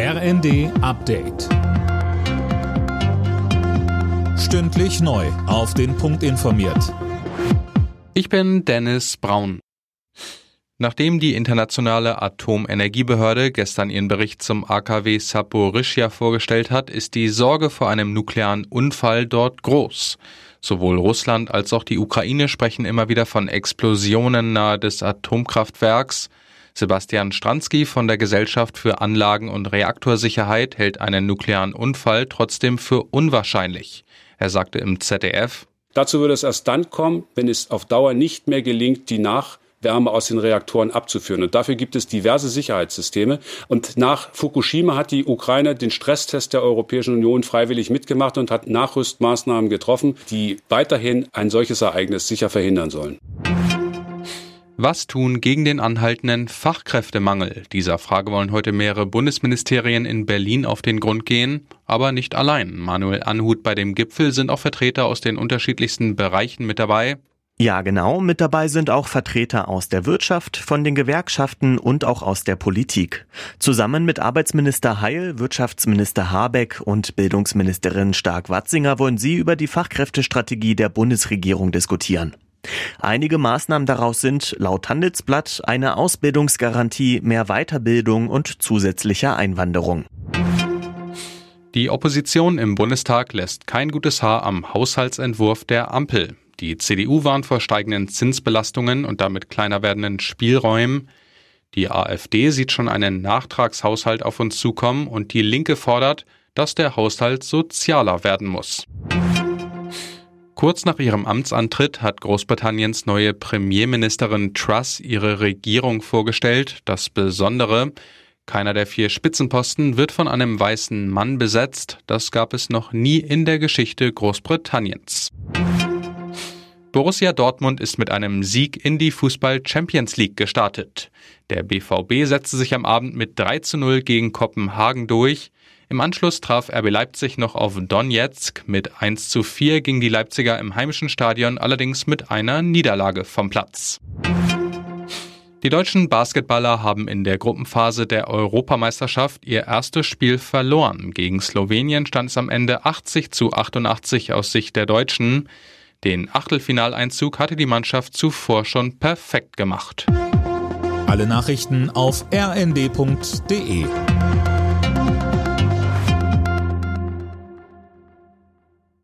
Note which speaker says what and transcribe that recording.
Speaker 1: RND Update. Stündlich neu. Auf den Punkt informiert.
Speaker 2: Ich bin Dennis Braun. Nachdem die internationale Atomenergiebehörde gestern ihren Bericht zum AKW Saporischia vorgestellt hat, ist die Sorge vor einem nuklearen Unfall dort groß. Sowohl Russland als auch die Ukraine sprechen immer wieder von Explosionen nahe des Atomkraftwerks. Sebastian Stransky von der Gesellschaft für Anlagen- und Reaktorsicherheit hält einen nuklearen Unfall trotzdem für unwahrscheinlich. Er sagte im ZDF,
Speaker 3: Dazu würde es erst dann kommen, wenn es auf Dauer nicht mehr gelingt, die Nachwärme aus den Reaktoren abzuführen. Und dafür gibt es diverse Sicherheitssysteme. Und nach Fukushima hat die Ukraine den Stresstest der Europäischen Union freiwillig mitgemacht und hat Nachrüstmaßnahmen getroffen, die weiterhin ein solches Ereignis sicher verhindern sollen.
Speaker 2: Was tun gegen den anhaltenden Fachkräftemangel? Dieser Frage wollen heute mehrere Bundesministerien in Berlin auf den Grund gehen, aber nicht allein. Manuel Anhut bei dem Gipfel sind auch Vertreter aus den unterschiedlichsten Bereichen mit dabei.
Speaker 4: Ja, genau. Mit dabei sind auch Vertreter aus der Wirtschaft, von den Gewerkschaften und auch aus der Politik. Zusammen mit Arbeitsminister Heil, Wirtschaftsminister Habeck und Bildungsministerin Stark-Watzinger wollen sie über die Fachkräftestrategie der Bundesregierung diskutieren. Einige Maßnahmen daraus sind laut Handelsblatt eine Ausbildungsgarantie, mehr Weiterbildung und zusätzlicher Einwanderung.
Speaker 2: Die Opposition im Bundestag lässt kein gutes Haar am Haushaltsentwurf der Ampel. Die CDU warnt vor steigenden Zinsbelastungen und damit kleiner werdenden Spielräumen. Die AfD sieht schon einen Nachtragshaushalt auf uns zukommen und die Linke fordert, dass der Haushalt sozialer werden muss. Kurz nach ihrem Amtsantritt hat Großbritanniens neue Premierministerin Truss ihre Regierung vorgestellt. Das Besondere, keiner der vier Spitzenposten wird von einem weißen Mann besetzt. Das gab es noch nie in der Geschichte Großbritanniens. Borussia Dortmund ist mit einem Sieg in die Fußball Champions League gestartet. Der BVB setzte sich am Abend mit 3 zu 0 gegen Kopenhagen durch. Im Anschluss traf RB Leipzig noch auf Donetsk. Mit 1 zu 4 ging die Leipziger im heimischen Stadion allerdings mit einer Niederlage vom Platz. Die deutschen Basketballer haben in der Gruppenphase der Europameisterschaft ihr erstes Spiel verloren. Gegen Slowenien stand es am Ende 80 zu 88 aus Sicht der Deutschen. Den Achtelfinaleinzug hatte die Mannschaft zuvor schon perfekt gemacht.
Speaker 1: Alle Nachrichten auf rnd.de